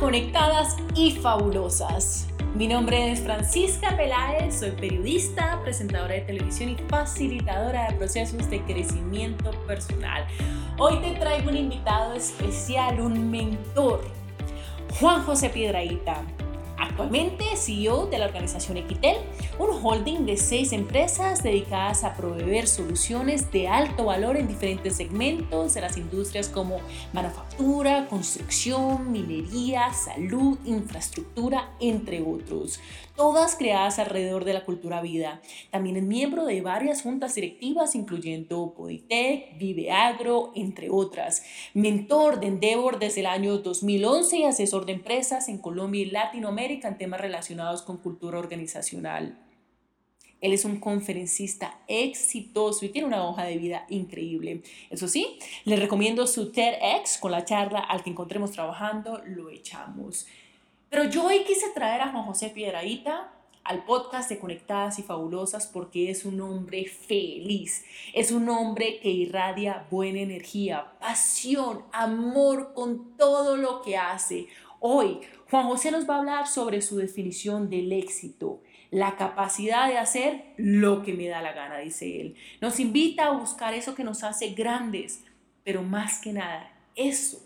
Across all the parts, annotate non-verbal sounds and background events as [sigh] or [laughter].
conectadas y fabulosas. Mi nombre es Francisca Peláez, soy periodista, presentadora de televisión y facilitadora de procesos de crecimiento personal. Hoy te traigo un invitado especial, un mentor, Juan José Piedraíta. Actualmente CEO de la organización Equitel, un holding de seis empresas dedicadas a proveer soluciones de alto valor en diferentes segmentos de las industrias como manufactura, construcción, minería, salud, infraestructura, entre otros. Todas creadas alrededor de la cultura vida. También es miembro de varias juntas directivas, incluyendo Poditec, Vive Agro, entre otras. Mentor de Endeavor desde el año 2011 y asesor de empresas en Colombia y Latinoamérica en temas relacionados con cultura organizacional. Él es un conferencista exitoso y tiene una hoja de vida increíble. Eso sí, le recomiendo su TEDx con la charla al que encontremos trabajando, lo echamos. Pero yo hoy quise traer a Juan José Piedraíta al podcast de Conectadas y Fabulosas porque es un hombre feliz, es un hombre que irradia buena energía, pasión, amor con todo lo que hace. Hoy Juan José nos va a hablar sobre su definición del éxito, la capacidad de hacer lo que me da la gana, dice él. Nos invita a buscar eso que nos hace grandes, pero más que nada, eso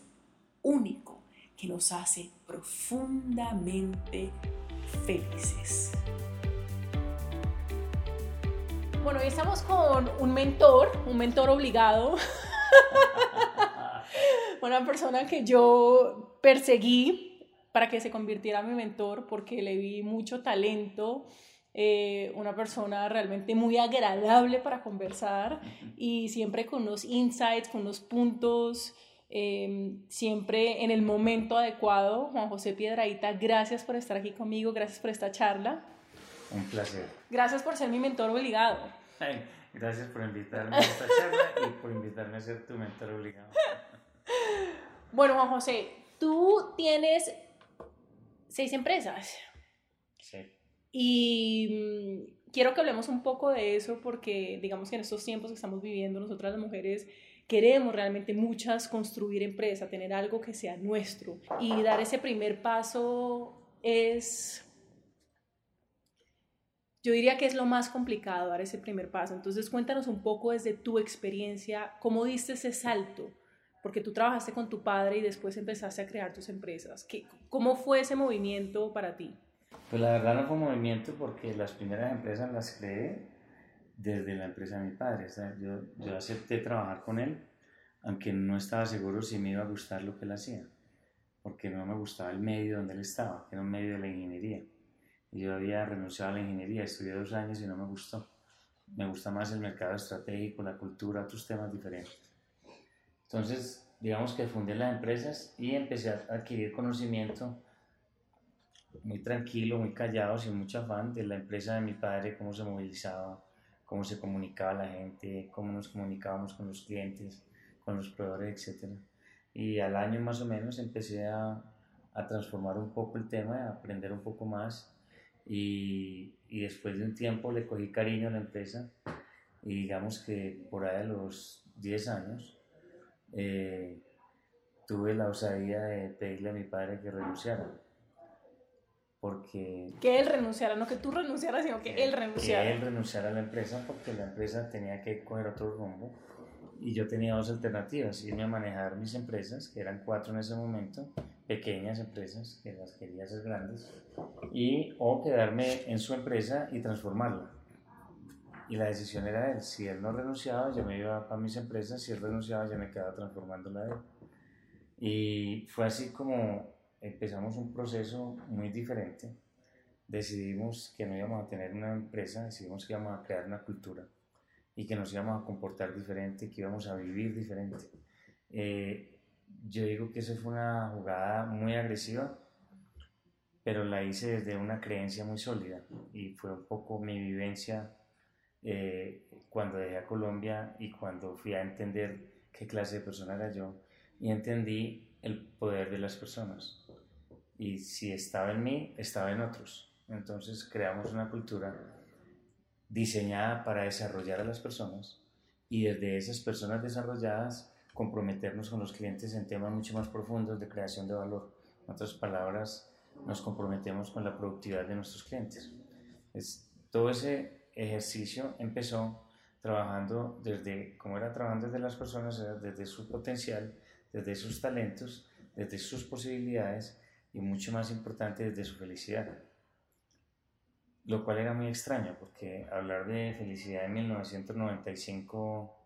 único que nos hace profundamente felices. Bueno, hoy estamos con un mentor, un mentor obligado, [laughs] una persona que yo perseguí para que se convirtiera en mi mentor porque le vi mucho talento, eh, una persona realmente muy agradable para conversar y siempre con los insights, con los puntos, em, siempre en el momento adecuado. Juan José Piedraíta, gracias por estar aquí conmigo, gracias por esta charla. Un placer. Gracias por ser mi mentor obligado. gracias por invitarme a esta charla y por invitarme a ser tu mentor obligado. [laughs] Bueno, Juan José, tú tienes seis empresas. Sí. Y mm, quiero que hablemos un poco de eso porque digamos que en estos tiempos que estamos viviendo, nosotras las mujeres queremos realmente muchas construir empresa, tener algo que sea nuestro. Y dar ese primer paso es, yo diría que es lo más complicado, dar ese primer paso. Entonces cuéntanos un poco desde tu experiencia, cómo diste ese salto porque tú trabajaste con tu padre y después empezaste a crear tus empresas. ¿Qué, ¿Cómo fue ese movimiento para ti? Pues la verdad no fue un movimiento porque las primeras empresas las creé desde la empresa de mi padre. Yo, yo acepté trabajar con él, aunque no estaba seguro si me iba a gustar lo que él hacía, porque no me gustaba el medio donde él estaba, que era un medio de la ingeniería. Y yo había renunciado a la ingeniería, estudié dos años y no me gustó. Me gusta más el mercado estratégico, la cultura, otros temas diferentes. Entonces, digamos que fundé las empresas y empecé a adquirir conocimiento muy tranquilo, muy callado, sin mucho afán de la empresa de mi padre, cómo se movilizaba, cómo se comunicaba la gente, cómo nos comunicábamos con los clientes, con los proveedores, etc. Y al año más o menos empecé a, a transformar un poco el tema, a aprender un poco más y, y, después de un tiempo le cogí cariño a la empresa y digamos que por ahí a los 10 años eh, tuve la osadía de pedirle a mi padre que renunciara. Porque... Que él renunciara, no que tú renunciaras, sino que, él renunciara. Que él renunciara a la empresa porque la empresa tenía que coger otro rumbo. Y yo tenía dos alternativas, irme a manejar mis empresas, que eran cuatro en ese momento, pequeñas empresas, que las quería hacer grandes, y o quedarme en su empresa y transformarla y la decisión era de él. Si él no renunciaba, yo me iba para mis empresas, si él renunciaba, yo me quedaba transformándola de él. Y fue así como empezamos un proceso muy diferente. Decidimos que no íbamos a tener una empresa, decidimos que íbamos a crear una cultura y que nos íbamos a comportar diferente, que íbamos a vivir diferente. Eh, yo digo que esa fue una jugada muy agresiva, pero la hice desde una creencia muy sólida y fue un poco mi vivencia eh, cuando dejé a Colombia y cuando fui a entender qué clase de persona era yo y entendí el poder de las personas. Y si estaba en mí, estaba en otros. Entonces creamos una cultura diseñada para desarrollar a las personas y desde esas personas desarrolladas comprometernos con los clientes en temas mucho más profundos de creación de valor, En otras palabras, nos comprometemos con la productividad de nuestros clientes. Es, todo ese ejercicio empezó trabajando desde, como era trabajando desde las personas, desde su potencial, desde sus talentos, desde sus posibilidades y mucho más importante desde su felicidad. Lo cual era muy extraño porque hablar de felicidad en 1995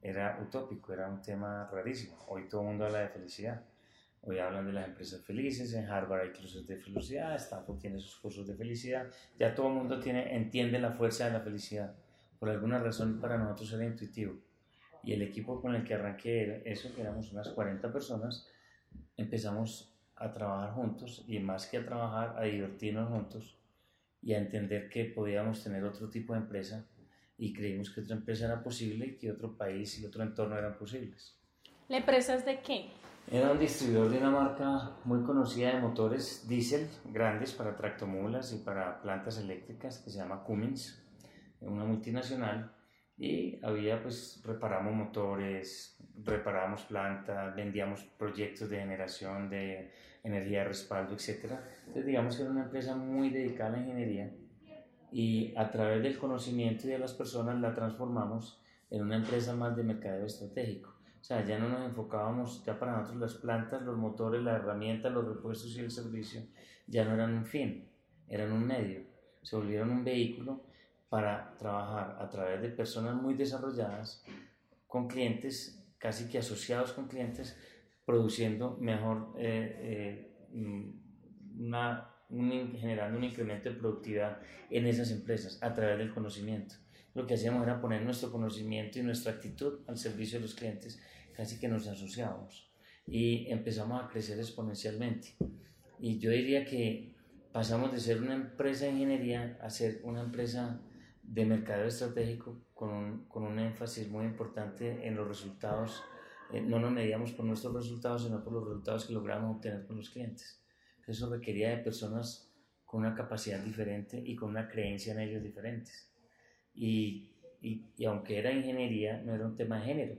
era utópico, era un tema rarísimo. Hoy todo el mundo habla de felicidad. Hoy hablan de las empresas felices, en Harvard hay cursos de felicidad, Stanford tiene sus cursos de felicidad, ya todo el mundo tiene, entiende la fuerza de la felicidad. Por alguna razón para nosotros era intuitivo. Y el equipo con el que arranqué eso, que éramos unas 40 personas, empezamos a trabajar juntos y más que a trabajar, a divertirnos juntos y a entender que podíamos tener otro tipo de empresa y creímos que otra empresa era posible y que otro país y otro entorno eran posibles. ¿La empresa es de qué? Era un distribuidor de una marca muy conocida de motores diésel grandes para tractomulas y para plantas eléctricas que se llama Cummins, una multinacional. Y había, pues, reparamos motores, reparábamos plantas, vendíamos proyectos de generación de energía de respaldo, etc. Entonces, digamos que era una empresa muy dedicada a la ingeniería y a través del conocimiento y de las personas la transformamos en una empresa más de mercadeo estratégico. O sea, ya no nos enfocábamos, ya para nosotros las plantas, los motores, las herramientas, los repuestos y el servicio ya no eran un fin, eran un medio. Se volvieron un vehículo para trabajar a través de personas muy desarrolladas con clientes, casi que asociados con clientes, produciendo mejor, eh, eh, mm, una, generando un incremento de productividad en esas empresas a través del conocimiento. Lo que hacíamos era poner nuestro conocimiento y nuestra actitud al servicio de los clientes casi que nos asociamos y empezamos a crecer exponencialmente. Y yo diría que pasamos de ser una empresa de ingeniería a ser una empresa de mercado estratégico con un, con un énfasis muy importante en los resultados. Eh, no nos medíamos por nuestros resultados, sino por los resultados que logramos obtener con los clientes. Eso requería de personas con una capacidad diferente y con una creencia en ellos diferentes. Y, y, y aunque era ingeniería, no era un tema de género,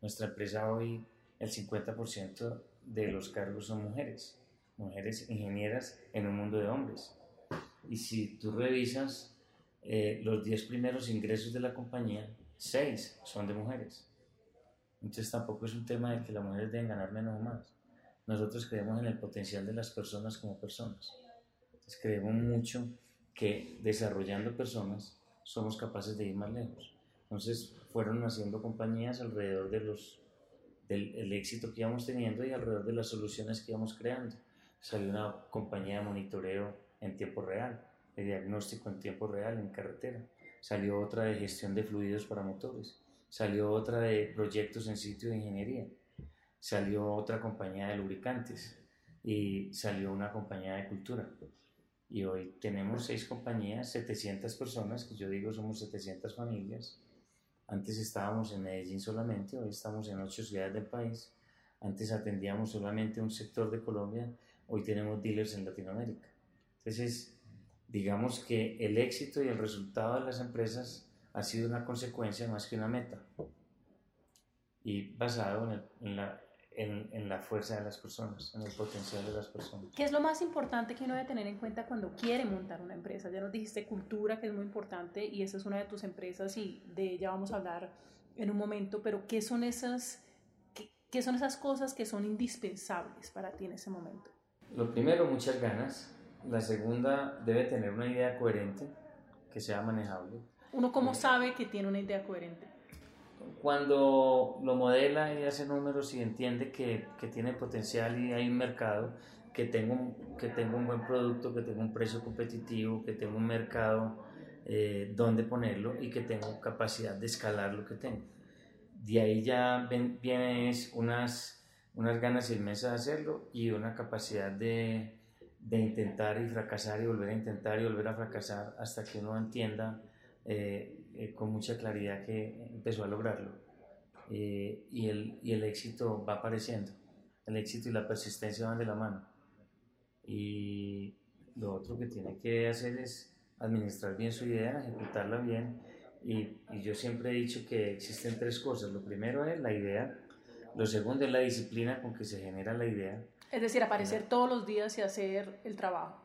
nuestra empresa hoy, el 50% de los cargos son mujeres, mujeres ingenieras en un mundo de hombres. Y si tú revisas eh, los 10 primeros ingresos de la compañía, 6 son de mujeres. Entonces tampoco es un tema de que las mujeres deben ganar menos o más. Nosotros creemos en el potencial de las personas como personas. Entonces creemos mucho que desarrollando personas somos capaces de ir más lejos. Entonces fueron haciendo compañías alrededor de los, del éxito que íbamos teniendo y alrededor de las soluciones que íbamos creando. Salió una compañía de monitoreo en tiempo real, de diagnóstico en tiempo real en carretera. Salió otra de gestión de fluidos para motores. Salió otra de proyectos en sitio de ingeniería. Salió otra compañía de lubricantes y salió una compañía de cultura. Y hoy tenemos seis compañías, 700 personas, que yo digo somos 700 familias, antes estábamos en Medellín solamente, hoy estamos en ocho ciudades del país. Antes atendíamos solamente un sector de Colombia, hoy tenemos dealers en Latinoamérica. Entonces, digamos que el éxito y el resultado de las empresas ha sido una consecuencia más que una meta. Y basado en, en la en, en, la fuerza de las personas, en el potencial de las personas. ¿Qué es lo más importante que uno debe tener en cuenta cuando quiere montar una empresa? Ya nos dijiste cultura, que es muy importante, y esa es una de tus empresas y de ella vamos a hablar en un momento, pero ¿qué son esas, qué, qué son esas cosas que son indispensables para ti en ese momento? Lo primero, muchas ganas. La segunda, debe tener una idea coherente, que sea manejable. ¿Uno cómo sabe que tiene una idea coherente? cuando lo modela y hace números y entiende que, que tiene potencial y hay un mercado, que tengo, que tengo un buen producto, que tengo un precio competitivo, que tengo un mercado eh, donde ponerlo y que tengo capacidad de escalar lo que tengo. De ahí ya ven, vienen unas, unas ganas inmensas de hacerlo y una capacidad de, de, intentar y fracasar y volver a intentar y volver a fracasar hasta que uno entienda eh, eh, con mucha claridad que empezó a lograrlo. Eh, y, el, y el éxito va apareciendo. El éxito y la persistencia van de la mano. Y lo otro que tiene que hacer es administrar bien su idea, ejecutarla bien. Y, y, yo siempre he dicho que existen tres cosas. Lo primero es la idea. Lo segundo es la disciplina con que se genera la idea. Es decir, aparecer todos los días y hacer el trabajo.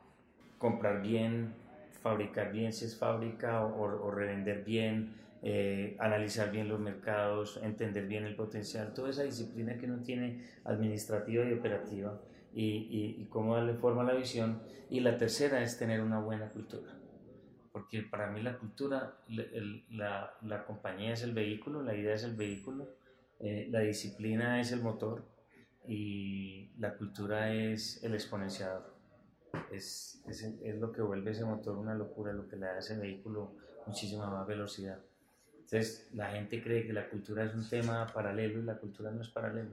Comprar bien, fabricar bien si es fábrica o, o revender bien, eh, analizar bien los mercados, entender bien el potencial, toda esa disciplina que uno tiene administrativa y operativa y, y, y, cómo darle forma a la visión. Y la tercera es tener una buena cultura, porque para mí la cultura, la, la compañía es el vehículo, la idea es el vehículo, eh, la disciplina es el motor y la cultura es el exponenciador. Es, es, es, lo que vuelve ese motor una locura, lo que le da a ese vehículo muchísima más velocidad. Entonces, la gente cree que la cultura es un tema paralelo y la cultura no es paralelo.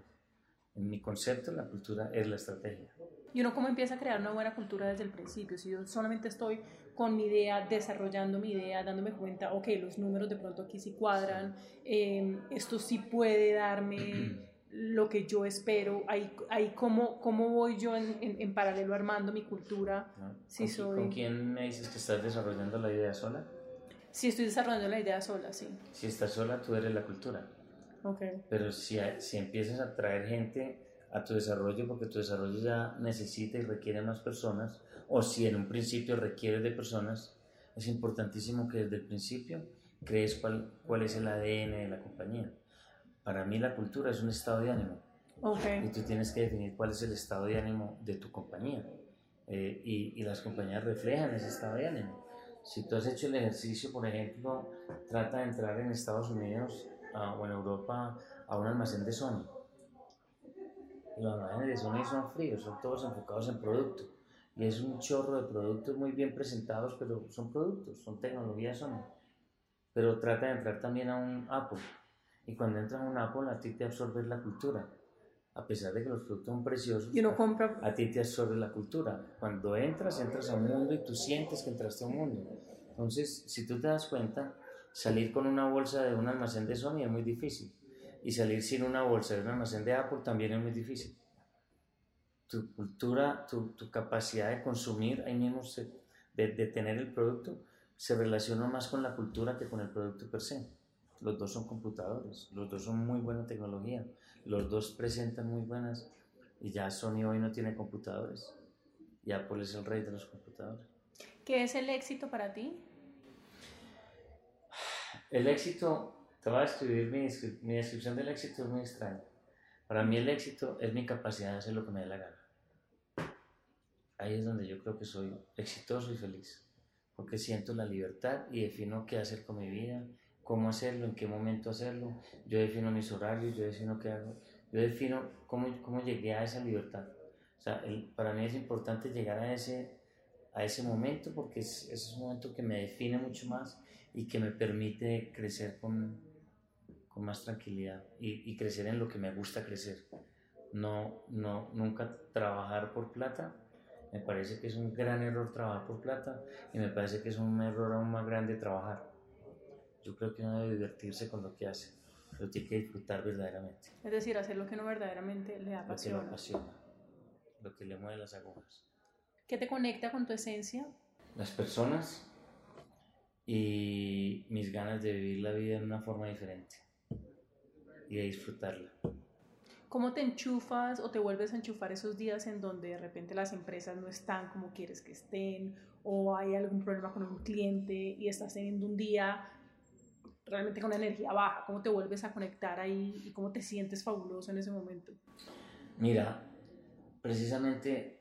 En mi concepto, la cultura es la estrategia. ¿Y uno cómo empieza a crear una buena cultura desde el principio? Si yo solamente estoy con mi idea, desarrollando mi idea, dándome cuenta, ok, los números de pronto aquí sí cuadran, eh, esto sí puede darme [clears throat] lo que yo espero, ahí, ahí cómo, cómo voy yo en, en, en paralelo armando mi cultura. ¿No? Si ¿Con, soy... ¿Con quién me dices que estás desarrollando la idea sola? Si estoy desarrollando la idea sola, sí. Si estás sola, tú eres la cultura. Okay. Pero si, si empiezas a traer gente a tu desarrollo, porque tu desarrollo ya necesita y requiere más personas, o si en un principio requiere de personas, es importantísimo que desde el principio crees cuál, cuál es el ADN de la compañía. Para mí la cultura es un estado de ánimo. Okay. Y tú tienes que definir cuál es el estado de ánimo de tu compañía. Eh, y, y las compañías reflejan ese estado de ánimo. Si tú has hecho el ejercicio, por ejemplo, trata de entrar en Estados Unidos uh, o en Europa a un almacén de Sony. Los almacenes de Sony son fríos, son todos enfocados en producto. Y es un chorro de productos muy bien presentados, pero son productos, son tecnologías Sony. Pero trata de entrar también a un Apple. Y cuando entras a un Apple, a ti te absorbe la cultura. A pesar de que los productos son preciosos, y uno compra... a ti te absorbe la cultura. Cuando entras, entras a un mundo y tú sientes que entraste a un mundo. Entonces, si tú te das cuenta, salir con una bolsa de un almacén de Sony es muy difícil. Y salir sin una bolsa de un almacén de Apple también es muy difícil. Tu cultura, tu, tu capacidad de consumir, ahí mismo se, de, de tener el producto, se relaciona más con la cultura que con el producto per se. Los dos son computadores, los dos son muy buena tecnología, los dos presentan muy buenas y ya Sony hoy no tiene computadores y Apple es el rey de los computadores. ¿Qué es el éxito para ti? El éxito, te voy a escribir mi, mi descripción del éxito es muy extraña. Para mí el éxito es mi capacidad de hacer lo que me dé la gana. Ahí es donde yo creo que soy exitoso y feliz, porque siento la libertad y defino qué hacer con mi vida, cómo hacerlo, en qué momento hacerlo, yo defino mis horarios, yo defino qué hago, yo defino cómo, cómo llegué a esa libertad. O sea, el, para mí es importante llegar a ese, a ese momento porque es, es un momento que me define mucho más y que me permite crecer con, con más tranquilidad y, y, crecer en lo que me gusta crecer. No, no, nunca trabajar por plata. Me parece que es un gran error trabajar por plata y me parece que es un error aún más grande trabajar yo creo que uno debe divertirse con lo que hace, pero tiene que disfrutar verdaderamente. Es decir, hacer lo que no verdaderamente le apasiona. Lo que le apasiona, lo que le mueve las agujas. ¿Qué te conecta con tu esencia? Las personas y mis ganas de vivir la vida de una forma diferente y de disfrutarla. ¿Cómo te enchufas o te vuelves a enchufar esos días en donde de repente las empresas no están como quieres que estén o hay algún problema con un cliente y estás teniendo un día realmente con energía baja? ¿Cómo te vuelves a conectar ahí y cómo te sientes fabuloso en ese momento? Mira, precisamente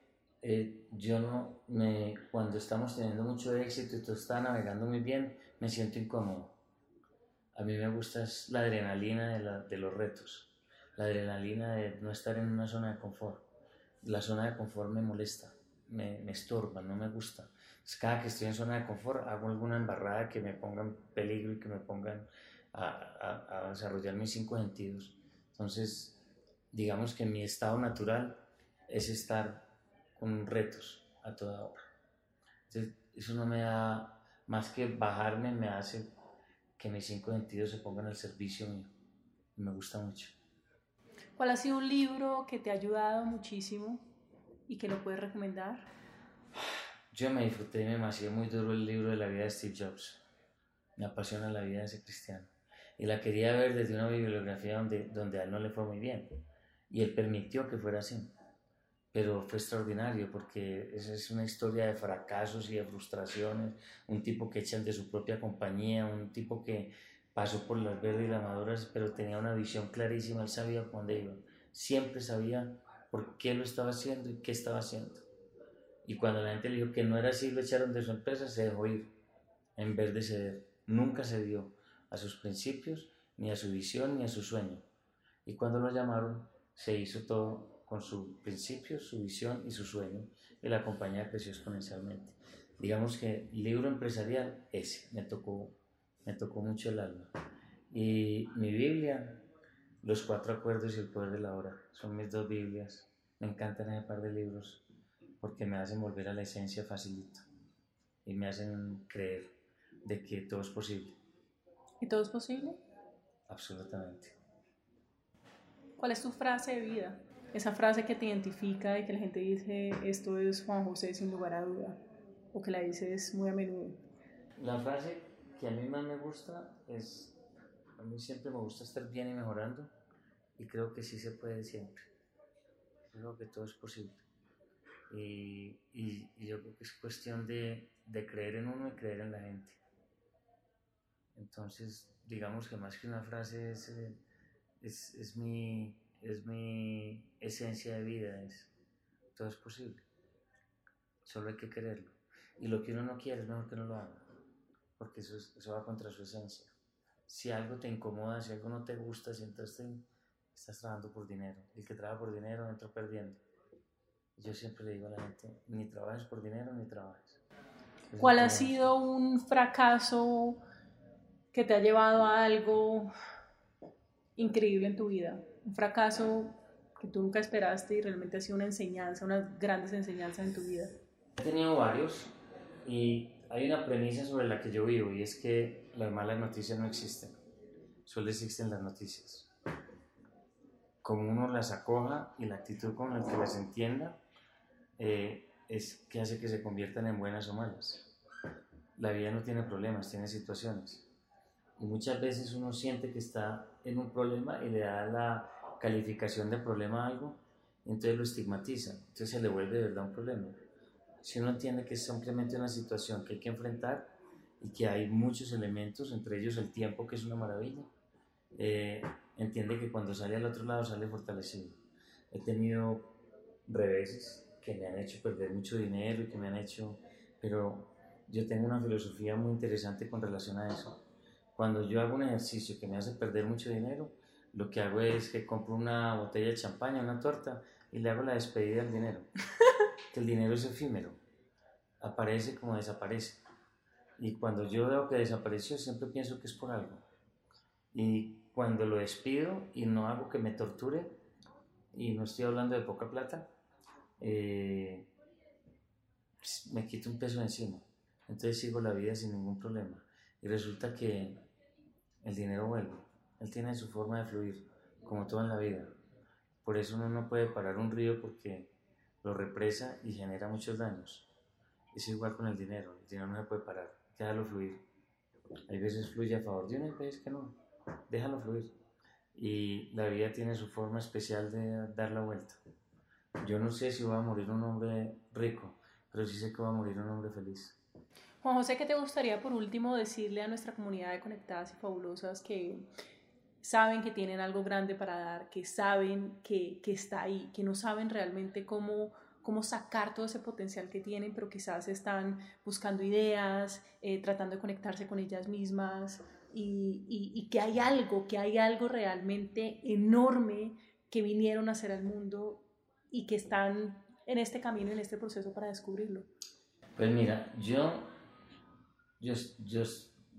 eh, yo no me, cuando estamos teniendo mucho éxito y todo está navegando muy bien, me siento incómodo. A mí me gusta la adrenalina de, los retos, la adrenalina de no estar en una zona de confort. La zona de confort me molesta, me, me estorba, no me gusta cada que estoy en zona de confort hago alguna embarrada que me ponga en peligro y que me pongan a, a, a desarrollar mis cinco sentidos. Entonces, digamos que mi estado natural es estar con retos a toda hora. Entonces, eso no me da, más que bajarme, me hace que mis cinco sentidos se pongan al servicio mío. Me gusta mucho. ¿Cuál ha sido un libro que te ha ayudado muchísimo y que lo puedes recomendar? Yo me disfruté macié muy duro el libro de la vida de Steve Jobs. Me apasiona la vida de ese cristiano. Y la quería ver desde una bibliografía donde, donde a él no le fue muy bien. Y él permitió que fuera así. Pero fue extraordinario porque esa es una historia de fracasos y de frustraciones, un tipo que echan de su propia compañía, un tipo que pasó por las verdes y las maduras, pero tenía una visión clarísima, él sabía dónde iba, siempre sabía por qué lo estaba haciendo y qué estaba haciendo. Y cuando la gente le dijo que no era así, lo echaron de su empresa, se dejó ir en vez de ceder. Nunca cedió a sus principios, ni a su visión, ni a su sueño. Y cuando lo llamaron, se hizo todo con sus principios, su visión y su sueño, y la compañía creció exponencialmente. Digamos que libro empresarial, ese, me tocó, me tocó mucho el alma. Y mi Biblia, Los Cuatro Acuerdos y el Poder de la Hora, son mis dos Biblias. Me encantan ese par de libros porque me hacen volver a la esencia facilito y me hacen creer de que todo es posible. ¿Y todo es posible? Absolutamente. ¿Cuál es tu frase de vida? Esa frase que te identifica y que la gente dice, esto es Juan José sin lugar a duda, o que la dices muy a menudo? La frase que a mí más me gusta es, a mí siempre me gusta estar bien y mejorando, y creo que sí se puede siempre. Creo que todo es posible. Y, y, yo creo que es cuestión de, de creer en uno y creer en la gente. Entonces, digamos que más que una frase es, eh, es, es mi, es mi esencia de vida, es todo es posible. Solo hay que quererlo. Y lo que uno no quiere es mejor que no lo haga, porque eso, eso va contra su esencia. Si algo te incomoda, si algo no te gusta, si entonces estás trabajando por dinero. El que trabaja por dinero entra perdiendo. Yo siempre le digo a la gente, ni trabajes por dinero ni trabajes. ¿Cuál ha sido un fracaso que te ha llevado a algo increíble en tu vida? Un fracaso que tú nunca esperaste y realmente ha sido una enseñanza, unas grandes enseñanzas en tu vida? He tenido varios y hay una premisa sobre la que yo vivo y es que las malas noticias no existen, solo existen las noticias. Como uno las acoja y la actitud con la que las entienda eh, es que hace que se conviertan en buenas o malas. La vida no tiene problemas, tiene situaciones. Y muchas veces uno siente que está en un problema y le da la calificación de problema a algo, entonces lo estigmatiza, entonces se le vuelve de verdad un problema. Si uno entiende que es simplemente una situación que hay que enfrentar y que hay muchos elementos, entre ellos el tiempo, que es una maravilla, eh, entiende que cuando sale al otro lado sale fortalecido. He tenido reveses que me han hecho perder mucho dinero y que me han hecho, pero yo tengo una filosofía muy interesante con relación a eso. Cuando yo hago un ejercicio que me hace perder mucho dinero, lo que hago es que compro una botella de champaña, una torta y le hago la despedida al dinero. [laughs] que el dinero es efímero, aparece como desaparece. Y cuando yo veo que desapareció, siempre pienso que es por algo. Y cuando lo despido y no hago que me torture, y no estoy hablando de poca plata, eh, pues, me quito un peso encima. Entonces sigo la vida sin ningún problema. Y resulta que el dinero vuelve. Él tiene su forma de fluir, como todo en la vida. Por eso uno no puede parar un río porque lo represa y genera muchos daños. Es igual con el dinero, el dinero no se puede parar, déjalo fluir. Hay veces fluye a favor de uno y veces que no, déjalo fluir. Y la vida tiene su forma especial de dar la vuelta. Yo no sé si va a morir un hombre rico, pero sí sé que va a morir un hombre feliz. Juan José, ¿qué te gustaría por último decirle a nuestra comunidad de conectadas y fabulosas que saben que tienen algo grande para dar, que saben que, que está ahí, que no saben realmente cómo, cómo sacar todo ese potencial que tienen, pero quizás están buscando ideas, eh, tratando de conectarse con ellas mismas y, y, que hay algo, que hay algo realmente enorme que vinieron a hacer al mundo y que están en este camino, en este proceso para descubrirlo. Pues mira, yo, yo, yo,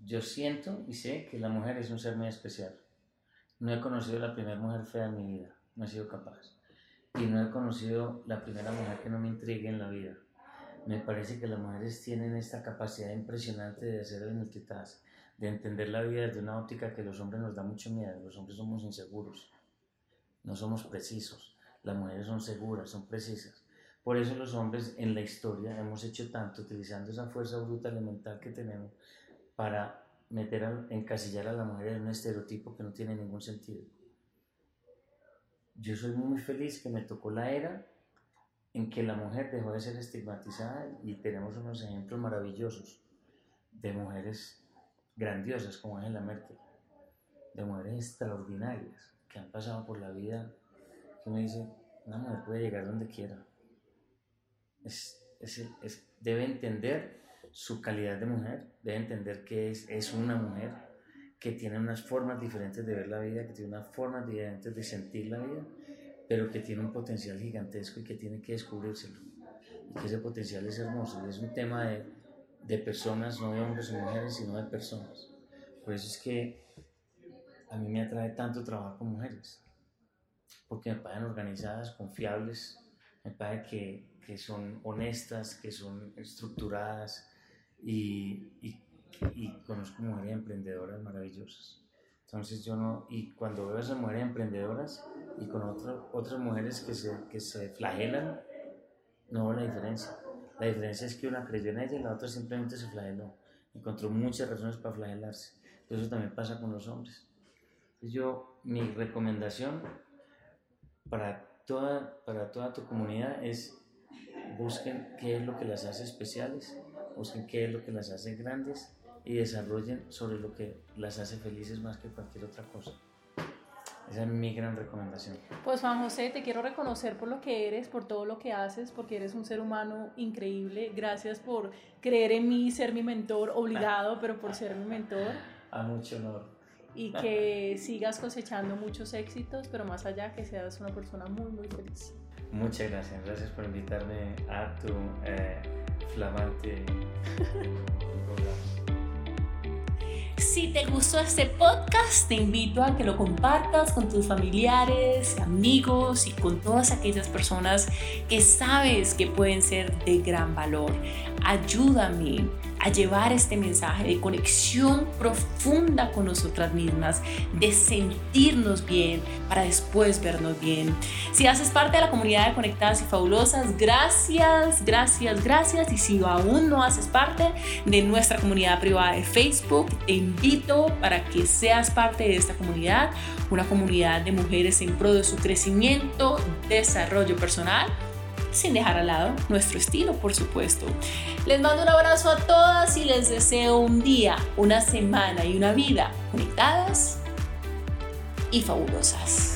yo siento y sé que la mujer es un ser muy especial no he conocido la primera mujer fea en mi vida, no he sido capaz. Y no he conocido la primera mujer que no me intrigue en la vida. Me parece que las mujeres tienen esta capacidad impresionante de hacer el multitask, de entender la vida desde una óptica que los hombres nos da mucho miedo. Los hombres somos inseguros, no somos precisos. Las mujeres son seguras, son precisas. Por eso los hombres en la historia hemos hecho tanto utilizando esa fuerza bruta elemental que tenemos para meter a, encasillar a la mujer en un estereotipo que no tiene ningún sentido. Yo soy muy feliz que me tocó la era en que la mujer dejó de ser estigmatizada y tenemos unos ejemplos maravillosos de mujeres grandiosas como Angela Merkel, de mujeres extraordinarias que han pasado por la vida, que me dice, una mujer puede llegar donde quiera. Es, debe entender su calidad de mujer, debe entender que es, es una mujer que tiene unas formas diferentes de ver la vida, que tiene unas formas diferentes de sentir la vida, pero que tiene un potencial gigantesco y que tiene que descubrírselo. Y que ese potencial es hermoso. Y es un tema de, de personas, no de hombres o mujeres, sino de personas. Por eso es que a mí me atrae tanto trabajar con mujeres. Porque me parecen organizadas, confiables, me parece que, que son honestas, que son estructuradas y, y, y conozco mujeres emprendedoras maravillosas. Entonces yo no, y cuando veo a esas mujeres emprendedoras y con otro, otras mujeres que se, que se flagelan, no veo la diferencia. La diferencia es que una creyó en ella y la otra simplemente se flageló. Encontró muchas razones para flagelarse. Eso también pasa con los hombres. Entonces yo, mi recomendación para toda, para toda tu comunidad es busquen qué es lo que las hace especiales, busquen qué es lo que las hace grandes y desarrollen sobre lo que las hace felices más que cualquier otra cosa. Esa es mi gran recomendación. Pues Juan José, te quiero reconocer por lo que eres, por todo lo que haces, porque eres un ser humano increíble. Gracias por creer en mí, ser mi mentor, obligado, pero por ser mi mentor. [laughs] A mucho honor. Y que sigas cosechando muchos éxitos, pero más allá que seas una persona muy, muy feliz. Muchas gracias. Gracias por invitarme a tu eh, flamante. Si te gustó este podcast, te invito a que lo compartas con tus familiares, amigos y con todas aquellas personas que sabes que pueden ser de gran valor. Ayúdame a llevar este mensaje de conexión profunda con nosotras mismas, de sentirnos bien para después vernos bien. Si haces parte de la comunidad de Conectadas y Fabulosas, gracias, gracias, gracias. Y si aún no haces parte de nuestra comunidad privada de Facebook, te invito para que seas parte de esta comunidad, una comunidad de mujeres en pro de su crecimiento, desarrollo personal sin dejar al lado nuestro estilo, por supuesto. Les mando un abrazo a todas y les deseo un día, una semana y una vida conectadas y fabulosas.